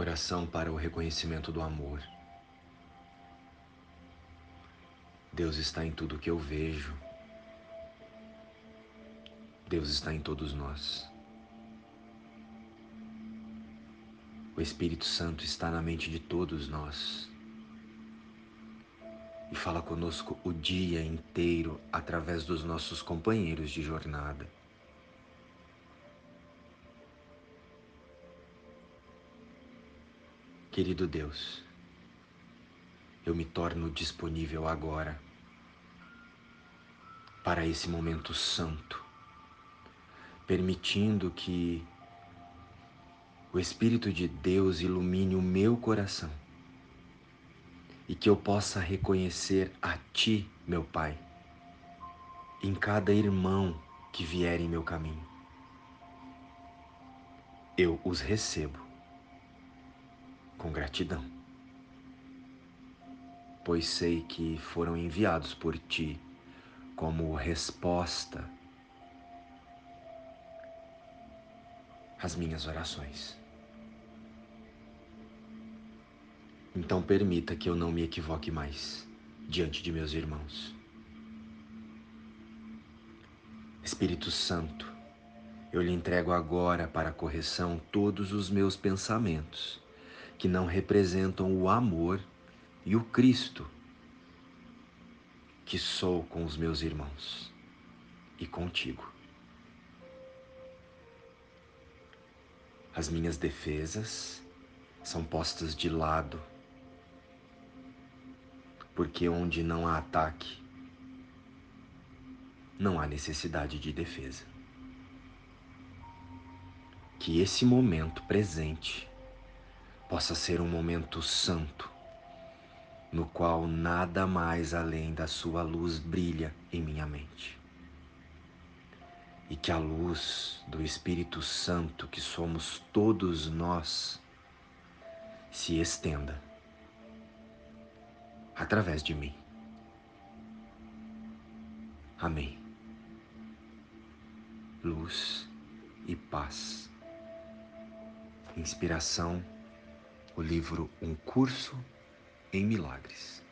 Oração para o reconhecimento do amor. Deus está em tudo que eu vejo. Deus está em todos nós. O Espírito Santo está na mente de todos nós e fala conosco o dia inteiro através dos nossos companheiros de jornada. Querido Deus, eu me torno disponível agora para esse momento santo, permitindo que o Espírito de Deus ilumine o meu coração e que eu possa reconhecer a Ti, meu Pai, em cada irmão que vier em meu caminho. Eu os recebo com gratidão, pois sei que foram enviados por ti como resposta às minhas orações. Então permita que eu não me equivoque mais diante de meus irmãos. Espírito Santo, eu lhe entrego agora para correção todos os meus pensamentos que não representam o amor e o Cristo que sou com os meus irmãos e contigo. As minhas defesas são postas de lado, porque onde não há ataque, não há necessidade de defesa. Que esse momento presente possa ser um momento santo, no qual nada mais além da Sua luz brilha em minha mente. E que a luz do Espírito Santo, que somos todos nós, se estenda através de mim. Amém. Luz e paz. Inspiração o livro Um Curso em Milagres.